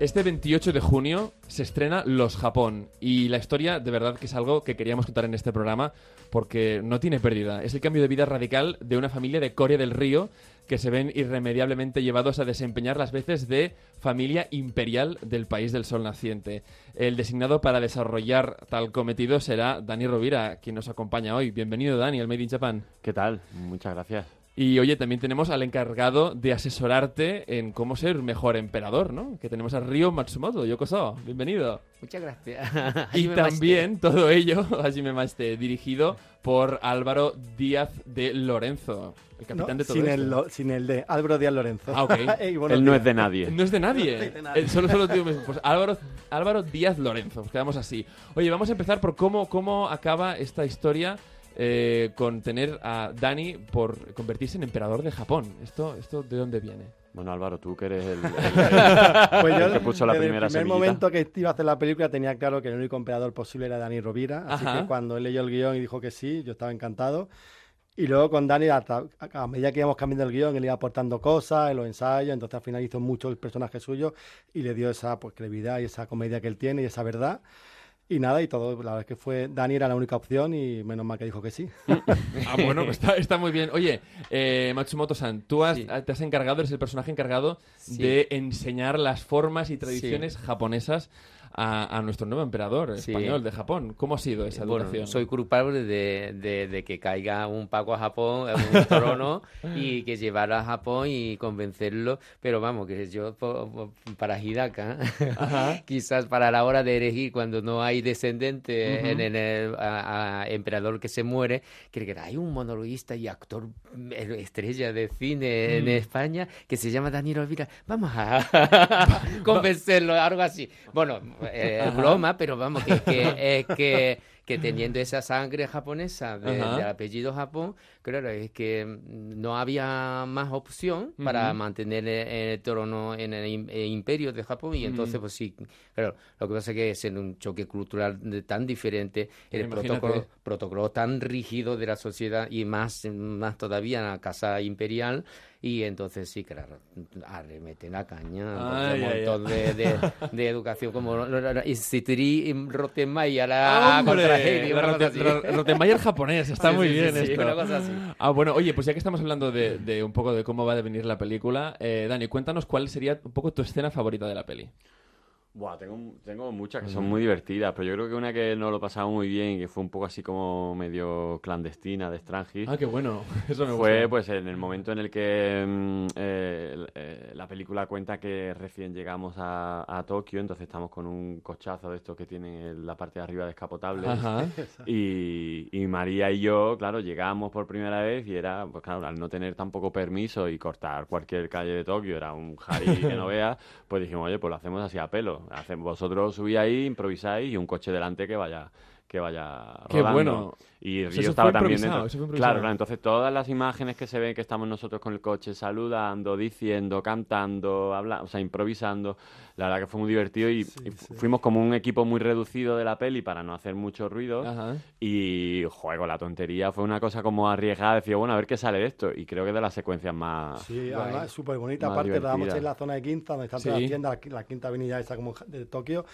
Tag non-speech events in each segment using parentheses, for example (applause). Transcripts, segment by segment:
Este 28 de junio se estrena Los Japón y la historia de verdad que es algo que queríamos contar en este programa porque no tiene pérdida. Es el cambio de vida radical de una familia de Corea del Río que se ven irremediablemente llevados a desempeñar las veces de familia imperial del país del sol naciente. El designado para desarrollar tal cometido será Dani Rovira, quien nos acompaña hoy. Bienvenido, Dani, al Made in Japan. ¿Qué tal? Muchas gracias. Y oye, también tenemos al encargado de asesorarte en cómo ser mejor emperador, ¿no? Que tenemos a Ryo Matsumoto. Yokoso, bienvenido. Muchas gracias. (laughs) y también todo ello, (laughs) me Maste, dirigido por Álvaro Díaz de Lorenzo, el capitán de todo sin esto. El, sin el de Álvaro Díaz Lorenzo. Ah, ok. (laughs) Él no es de nadie. No es de nadie. Eh, solo, solo digo, pues Álvaro, Álvaro Díaz Lorenzo. Quedamos así. Oye, vamos a empezar por cómo, cómo acaba esta historia eh, con tener a Dani por convertirse en emperador de Japón. ¿Esto, esto de dónde viene? Bueno, Álvaro, tú que eres el, (laughs) pues yo, que puso la primera En el primer momento que iba a hacer la película tenía claro que el único emperador posible era Dani Rovira, así que cuando él leyó el guion y dijo que sí, yo estaba encantado. Y luego con Dani, a, a, medida que íbamos cambiando el guion, él iba aportando cosas en los ensayos, entonces al final hizo mucho el personaje suyo y le dio esa pues, credibilidad y esa comedia que él tiene y esa verdad. Y nada, y todo, la verdad es que fue, Dani era la única opción y menos mal que dijo que sí. (laughs) ah, bueno, pues está, está, muy bien. Oye, eh, Matsumoto-san, tú has, te has encargado, eres el personaje encargado de enseñar las formas y tradiciones japonesas a, nuestro nuevo emperador español de Japón. ¿Cómo ha sido esa educación? soy culpable de, de, que caiga un Paco a Japón, en un (laughs) trono, y que llevara a Japón y convencerlo. Pero vamos, que yo para Hidaka, (laughs) quizás para la hora de elegir, cuando no hay descendente en, el emperador que se muere, que hay un monologuista y actor estrella de cine en mm. España que se llama Daniel Olvira. Vamos a (laughs) convencerlo, algo así. Bueno, eh, broma, pero vamos, que, que, (laughs) que, que teniendo esa sangre japonesa de, apellido Japón, claro, es que no había más opción para mantener el, trono en el, imperio de Japón y entonces pues sí, claro, lo que pasa es que es en un choque cultural tan diferente, el protocolo, protocolo tan rígido de la sociedad y más, más todavía en la casa imperial, y entonces sí, claro, arremeten la caña, un montón De, de, de, educación como Instituri Rottenmeier la Rottenmeier japonés, está muy bien esto. Ah, bueno, oye, pues ya que estamos hablando de, de, un poco de cómo va a devenir la película, eh, Dani, cuéntanos cuál sería un poco tu escena favorita de la peli. Buah, tengo, tengo muchas que son muy divertidas, pero yo creo que una que no lo pasamos muy bien y que fue un poco así como medio clandestina de Strangis. Ah, qué bueno. (laughs) Eso me Fue pues en el momento en el que mm, eh, eh, la película cuenta que recién llegamos a, a, Tokio, entonces estamos con un cochazo de estos que tienen la parte de arriba descapotable. (laughs) Y, y María y yo, claro, llegamos por primera vez y era, pues claro, al no tener tampoco permiso y cortar cualquier calle de Tokio, era un jari que no (laughs) veas, pues dijimos, oye, pues lo hacemos así a pelo vosotros subís ahí, improvisáis y un coche delante que vaya que vaya Qué bueno. Y yo estaba también dentro. Claro, claro, entonces todas las imágenes que se ven que estamos nosotros con el coche saludando, diciendo, cantando, hablando, o sea, improvisando, la verdad que fue muy divertido y, fuimos como un equipo muy reducido de la peli para no hacer mucho ruido. Y juego la tontería fue una cosa como arriesgada, decía, bueno, a ver qué sale de esto y creo que de las secuencias más Sí, además súper bonita, aparte la damos en la zona de Quinta, donde está la tienda, la, quinta avenida esa como de Tokio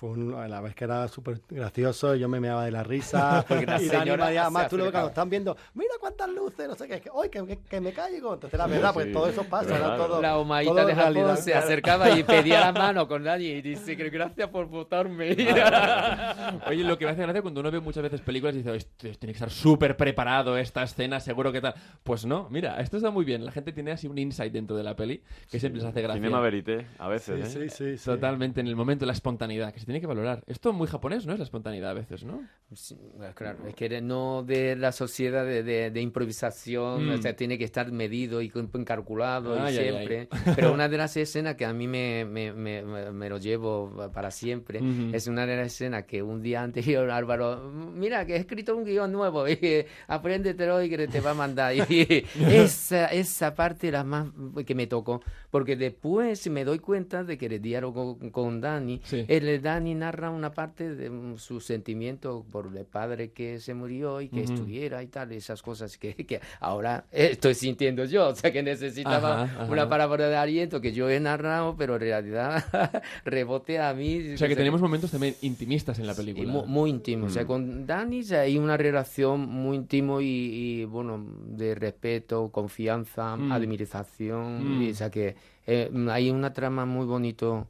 fue la vez que era súper gracioso, yo me meaba de la risa. (laughs) y Dani más tú lo cuando están viendo, mira cuántas luces, no sé qué, que, hoy que, que, me caigo. Entonces, la verdad, pues todo eso pasa, era todo. La humadita de Japón se acercaba y pedía la (laughs) mano con nadie y dice, gracias por votarme. (laughs) Oye, lo que me hace gracia cuando uno ve muchas veces películas y dice, tiene que estar súper preparado esta escena, seguro que tal. Pues no, mira, esto está muy bien. La gente tiene así un insight dentro de la peli que siempre se hace gracia. Cinema verité, a veces, sí, ¿eh? sí, sí, Totalmente, en el momento, la espontaneidad, que se tiene que valorar. Esto es muy japonés, ¿no? Es la espontaneidad a veces, ¿no? claro, es que no de la sociedad de, de, improvisación, o mm. sea, tiene que estar medido y calculado y siempre. (laughs) Pero una de las escenas que a mí me, me, me, me lo llevo para siempre es una de las escenas que un día anterior (laughs) Álvaro, mira que he escrito un guion nuevo y apréndetelo y que te va a mandar. Y (laughs) esa, esa parte la más que me tocó, porque después me doy cuenta de que el diálogo con, Dani, el Dani Dani narra una parte de mm, su sentimiento por el padre que se murió y que estuviera y tal, esas cosas que, que ahora estoy sintiendo yo, (laughs) o sea que necesitaba una palabra de aliento que yo he narrado, pero en realidad (laughs) rebote a mí. O sea que tenemos momentos también intimistas en la película. muy, íntimos. O sea, mm. con Dani hay una relación muy íntimo y, bueno, de respeto, confianza, mm. admiración. o sea que eh, hay una trama muy bonito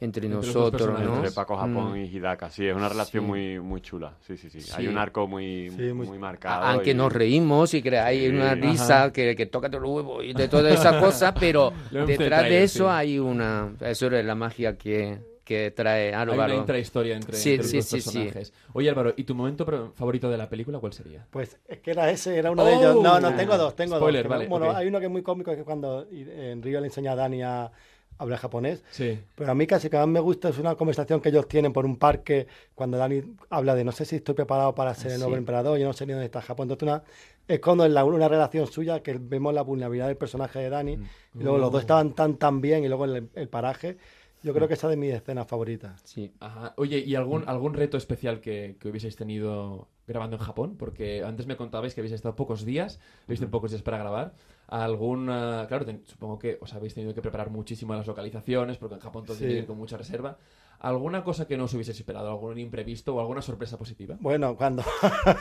entre, nosotros, ¿no? Entre Paco Japón mm. y Hidaka, sí, es una relación muy muy chula, sí, sí, sí, hay un arco muy, muy... marcado. Aunque nos reímos y que hay una risa que, que toca todo el huevo y de toda esa (laughs) cosa, pero detrás de eso hay una, eso es la magia que, que trae Álvaro. Hay una intrahistoria entre, sí, entre sí, los personajes. Oye, Álvaro, ¿y tu momento favorito de la película cuál sería? Pues es que era ese, era uno de ellos. No, no, tengo dos, tengo dos. Vale, bueno, hay uno que es muy cómico, que es cuando en Río le enseña a Dani a habla japonés. Sí. Pero a mí casi que más me gusta es una conversación que ellos tienen por un parque cuando Dani habla de no sé si estoy preparado para ser el nuevo emperador, yo no sé ni dónde está Japón. Entonces una, es cuando en una relación suya que vemos la vulnerabilidad del personaje de Dani mm. y luego los dos estaban tan tan bien y luego el, el paraje. Yo creo que esa es de mis escenas favoritas. Sí. Ajá. Oye, ¿y algún, algún reto especial que, que hubieseis tenido grabando en Japón? Porque antes me contabais que habéis estado pocos días, habéis tenido pocos días para grabar alguna... Claro, supongo que os habéis tenido que preparar muchísimo las localizaciones, porque en Japón todo tiene que ir con mucha reserva. ¿Alguna cosa que no os hubiese esperado? ¿Algún imprevisto o alguna sorpresa positiva? Bueno, cuando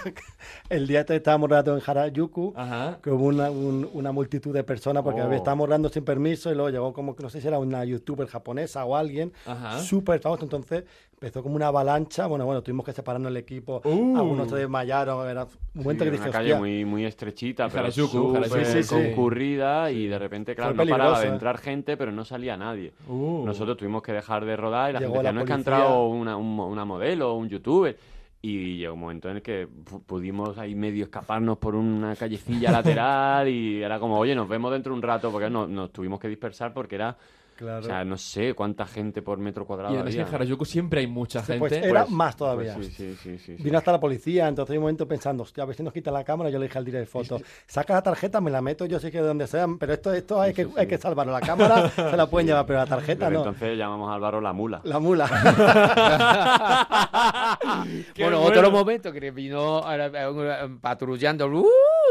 (laughs) el día que estábamos rodando en Harajuku, que hubo una, una multitud de personas porque oh. estábamos rodando sin permiso y luego llegó como, no sé si era una youtuber japonesa o alguien, súper famoso. Entonces empezó como una avalancha. Bueno, bueno, tuvimos que separarnos el equipo. Uh. Algunos se desmayaron. Era un momento que dije, una calle muy, muy estrechita, pero súper concurrida y de repente, claro, no paraba de ¿eh? entrar gente, pero no salía nadie. Uh. Nosotros tuvimos que dejar de rodar y la gente decía, no es que ha entrado una, una modelo o un youtuber. Y llegó un momento en el que pudimos ahí medio escaparnos por una callecilla lateral y era como, oye, nos vemos dentro de un rato porque nos tuvimos que dispersar porque era o sea, no sé cuánta gente por metro cuadrado. Y además en Harajuku siempre hay mucha gente. Pues era pues, más todavía. Pues sí, sí, sí, Vino hasta la policía, entonces hay un momento pensando, hostia, a ver si nos quita la cámara. Yo le dije al director de fotos, saca la tarjeta, me la meto, yo sé que de donde sea, pero esto, esto hay, que, hay que salvarlo. La cámara (laughs) se la pueden llevar, pero la tarjeta no. Entonces llamamos a Álvaro la mula. La mula. (laughs) (laughs) bueno, otro momento que vino patrullando. ¡uh!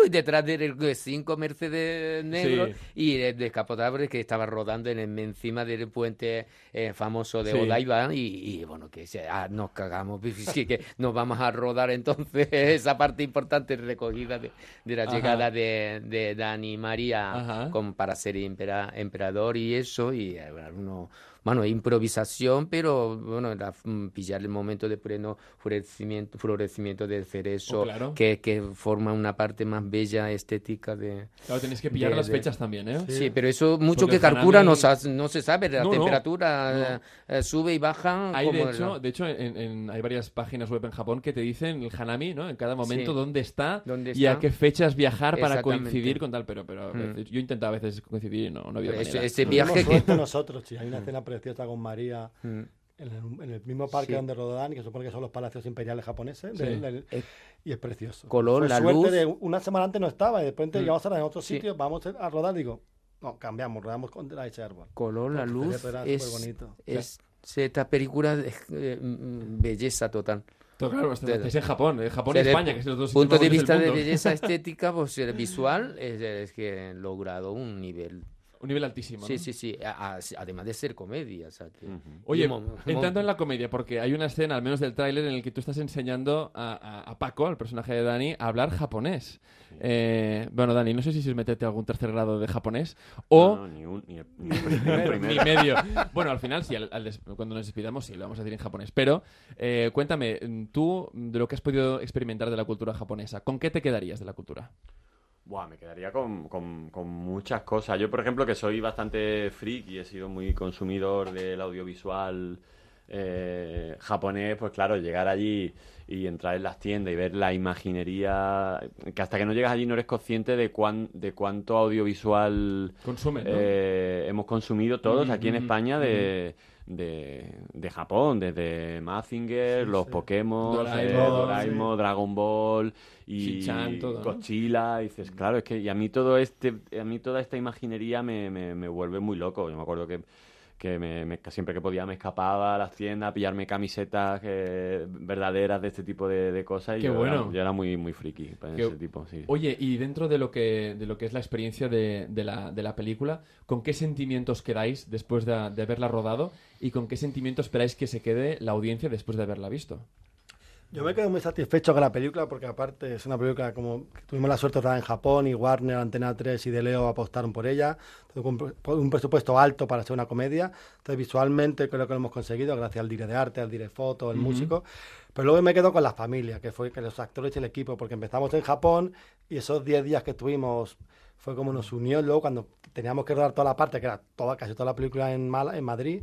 detrás de cinco Mercedes negros y de descapotable que estaba rodando en el, encima del puente eh, famoso de Odaiba y, bueno, que ah, nos cagamos, (laughs) que, nos vamos a rodar entonces (laughs) esa parte importante recogida de, la llegada de, de Dani María para ser emperador y eso y eh, bueno, bueno, improvisación, pero bueno, mm, pillar el momento de pleno florecimiento, florecimiento del cerezo, oh, que, que, forma una parte más bella, estética de... Claro, tenéis que pillar las fechas también, ¿eh? Sí, pero eso mucho que calcula no, no, se sabe, la temperatura eh, sube y baja. Hay, de hecho, de hecho en, hay varias páginas web en Japón que te dicen el hanami, ¿no? En cada momento dónde, está y a qué fechas viajar para coincidir con tal, pero, pero mm. yo intento a veces coincidir y no, no había manera. Ese, viaje que... nosotros, sí, hay una escena preciosa con María. Mm. En el, mismo parque donde rodó que supone que son los palacios imperiales japoneses, y es precioso. Color, la luz. De una semana antes no estaba, y de repente mm. llegamos a en otro sitio, vamos a rodar, digo, no, cambiamos, rodamos con ese árbol. Color, la luz, es, bonito. es, esta película es eh, mm, belleza total. Claro, es en Japón, en Japón y España, que es los dos punto de vista de belleza (laughs) estética, pues el visual es, es que he logrado un nivel un nivel altísimo. Sí, sí, sí. además de ser comedia. Oye, entrando en la comedia, porque hay una escena, al menos del tráiler, en el que tú estás enseñando a, Paco, al personaje de Dani, a hablar japonés. Eh, bueno, Dani, no sé si es meterte algún tercer grado de japonés o... No, ni, un, ni, (laughs) medio. Bueno, al final sí, cuando nos despidamos sí, lo vamos a decir en japonés. Pero eh, cuéntame, tú, de lo que has podido experimentar de la cultura japonesa, ¿con qué te quedarías de la cultura? Buah, me quedaría con, con, muchas cosas. Yo, por ejemplo, que soy bastante freak y he sido muy consumidor del audiovisual eh, japonés, pues claro, llegar allí y entrar en las tiendas y ver la imaginería, que hasta que no llegas allí no eres consciente de, cuán, de cuánto audiovisual eh, hemos consumido todos aquí en España de de, de Japón, desde Mazinger, los Pokémon, eh, Doraemon, Dragon Ball y Godzilla, y dices, claro, es que y a mí todo este, a mí toda esta imaginería me, me, me vuelve muy loco. Yo me acuerdo que que me, siempre que podía me escapaba a las tiendas a pillarme camisetas eh, verdaderas de este tipo de, cosas. Y Qué yo, bueno. era, yo era muy, muy friki en ese tipo, sí. Oye, y dentro de lo que, de lo que es la experiencia de, la, de la película, ¿con qué sentimientos quedáis después de, de haberla rodado y con qué sentimientos esperáis que se quede la audiencia después de haberla visto? Yo me quedo muy satisfecho con la película porque aparte es una película como que tuvimos la suerte de estar en Japón y Warner, Antena 3 y De Leo apostaron por ella. Un, un presupuesto alto para ser una comedia. Entonces visualmente creo que lo hemos conseguido gracias al dire de arte, al dire foto, al músico. Pero luego me quedo con la familia, que fue que los actores y el equipo, porque empezamos en Japón y esos 10 días que estuvimos fue como nos unió. Luego cuando teníamos que rodar toda la parte, que era toda, casi toda la película en, Mala, en Madrid,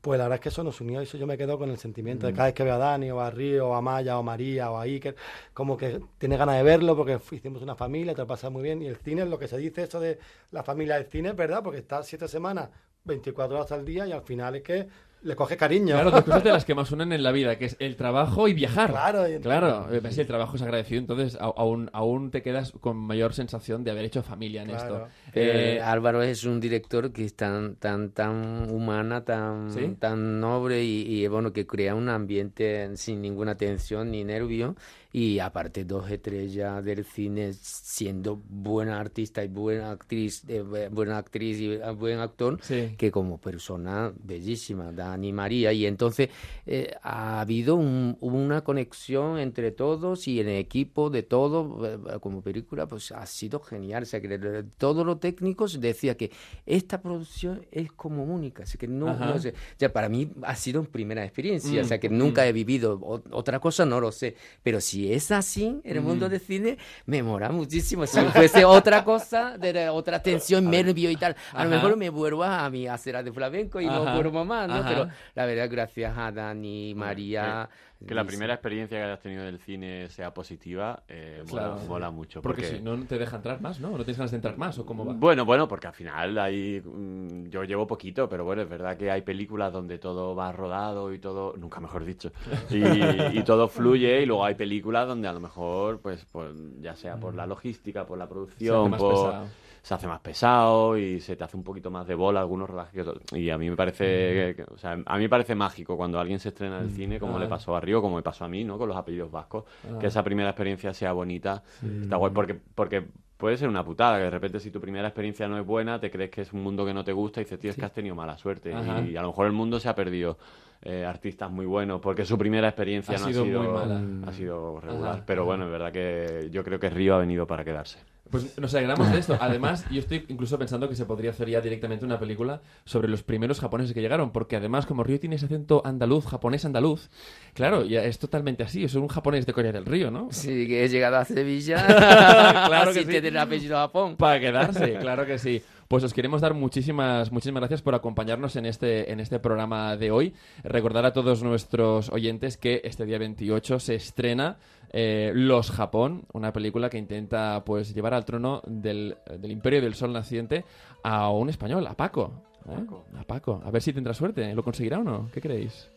pues la verdad es que eso nos unió y eso yo me quedo con el sentimiento de mm. cada vez que veo a Dani o a Río o a Maya o a María o a Iker, como que tiene ganas de verlo porque hicimos una familia, te lo pasa muy bien y el cine es lo que se dice eso de la familia del cine, ¿verdad? Porque está siete semanas, 24 horas al día y al final es que le coge cariño. Claro, dos cosas de las que (laughs) más unen en la vida, que es el trabajo y viajar. Claro, claro. (laughs) Eh, el trabajo es agradecido, entonces aún, aún te quedas con mayor sensación de haber hecho familia en esto. Eh, eh, Álvaro es un director que es tan, tan, tan humana, tan, tan noble y, y, bueno, que crea un ambiente sin ninguna tensión ni nervio y aparte dos estrellas del cine siendo buena artista y buena actriz, eh, buena actriz y eh, buen actor, que como persona bellísima, Dani María. Y entonces eh, ha habido una conexión entre todos y en el equipo de todo, como película, pues ha sido genial. O sea, que todos los técnicos decía que esta producción es como única. Así que no, no sé. Ya para mí ha sido una primera experiencia. o sea, que mm, nunca mm. he vivido otra cosa, no lo sé. Pero si es así en el mundo mm. del cine, me mola muchísimo. Si fuese otra cosa, de, otra tensión, nervio y tal, a lo mejor me vuelvo a mi acera de flamenco y no vuelvo más, ¿no? Pero la verdad, gracias a Dani, María... Que la primera experiencia que hayas tenido del cine sea positiva, eh, mola, mucho. Porque, si no te deja entrar más, ¿no? ¿No tienes ganas de entrar más o cómo va? Bueno, bueno, porque al final hay... Mm, yo llevo poquito, pero bueno, es verdad que hay películas donde todo va rodado y todo... Nunca mejor dicho. (laughs) Y, todo fluye y luego hay películas donde a lo mejor, pues, pues ya sea por la logística, por la producción, por se hace más pesado y se te hace un poquito más de bola algunos rodajes y a mí me parece o sea, a mí me parece mágico cuando alguien se estrena en el mm, cine como le pasó a Río como me pasó a mí no con los apellidos vascos que esa primera experiencia sea bonita está guay porque porque puede ser una putada que de repente si tu primera experiencia no es buena te crees que es un mundo que no te gusta y dices tío es que has tenido mala suerte y, a lo mejor el mundo se ha perdido eh, artistas muy buenos porque su primera experiencia no ha sido muy mala. ha sido regular. Pero bueno es verdad que yo creo que Río ha venido para quedarse pues nos alegramos de esto. Además, yo estoy incluso pensando que se podría hacer ya directamente una película sobre los primeros japoneses que llegaron, porque además, como Río tiene ese acento andaluz, japonés andaluz, claro, ya es totalmente así, es un japonés de Corea del Río, ¿no? Sí, que he llegado a Sevilla, (laughs) claro que sí. tener apellido Japón. Para quedarse, (laughs) claro que sí. Pues os queremos dar muchísimas, muchísimas gracias por acompañarnos en este, en este programa de hoy. Recordar a todos nuestros oyentes que este día 28 se estrena eh, Los Japón, una película que intenta pues llevar al trono del, del Imperio del Sol Naciente a un español, a Paco. ¿eh? A Paco. A ver si tendrá suerte. ¿Lo conseguirá o no? ¿Qué creéis?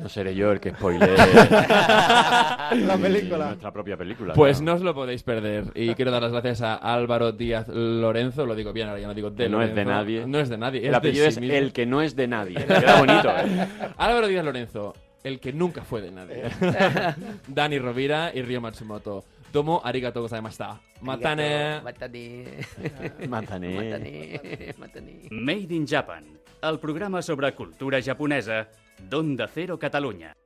no seré yo el que spoile (laughs) la película. Nuestra propia película. Pues no os lo podéis perder. Y quiero dar las gracias a Álvaro Díaz Lorenzo. Lo digo bien, ahora ya no digo de No es de nadie. No es de nadie. El apellido es el que no es de nadie. Queda bonito, (laughs) ¿eh? Álvaro Díaz Lorenzo, el que nunca fue de nadie. (laughs) Dani Rovira y Río Matsumoto. Tomo arigato gozaimashita. Matane. Matane. Matane. Matane. Made in Japan, el programa sobre cultura japonesa d'Onda Cero Catalunya.